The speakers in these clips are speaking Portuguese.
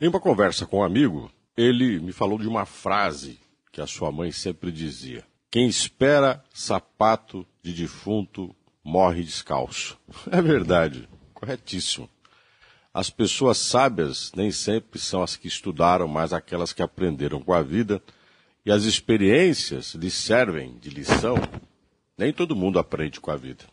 Em uma conversa com um amigo, ele me falou de uma frase que a sua mãe sempre dizia: Quem espera sapato de defunto morre descalço. É verdade, corretíssimo. As pessoas sábias nem sempre são as que estudaram, mas aquelas que aprenderam com a vida, e as experiências lhes servem de lição. Nem todo mundo aprende com a vida.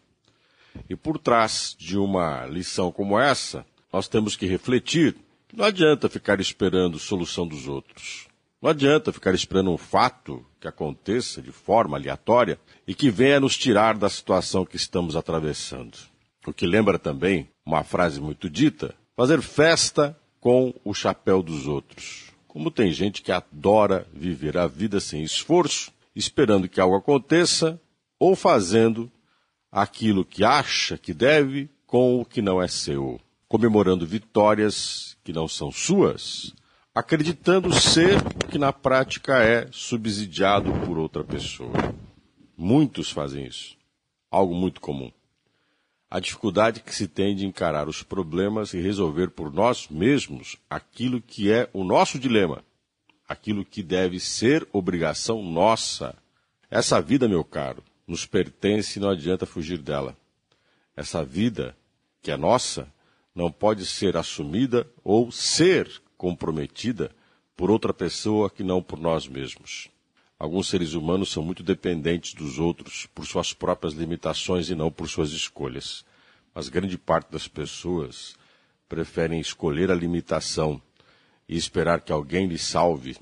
E por trás de uma lição como essa, nós temos que refletir não adianta ficar esperando solução dos outros. Não adianta ficar esperando um fato que aconteça de forma aleatória e que venha nos tirar da situação que estamos atravessando. O que lembra também uma frase muito dita: fazer festa com o chapéu dos outros. Como tem gente que adora viver a vida sem esforço, esperando que algo aconteça ou fazendo aquilo que acha que deve com o que não é seu, comemorando vitórias que não são suas, acreditando ser o que na prática é subsidiado por outra pessoa. Muitos fazem isso. Algo muito comum. A dificuldade que se tem de encarar os problemas e resolver por nós mesmos aquilo que é o nosso dilema, aquilo que deve ser obrigação nossa. Essa vida, meu caro, nos pertence e não adianta fugir dela. Essa vida, que é nossa, não pode ser assumida ou ser comprometida por outra pessoa que não por nós mesmos. Alguns seres humanos são muito dependentes dos outros por suas próprias limitações e não por suas escolhas. Mas grande parte das pessoas preferem escolher a limitação e esperar que alguém lhe salve,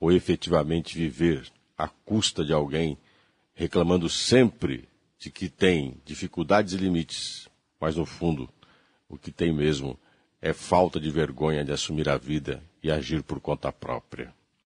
ou efetivamente viver à custa de alguém reclamando sempre de que tem dificuldades e limites, mas no fundo o que tem mesmo é falta de vergonha de assumir a vida e agir por conta própria.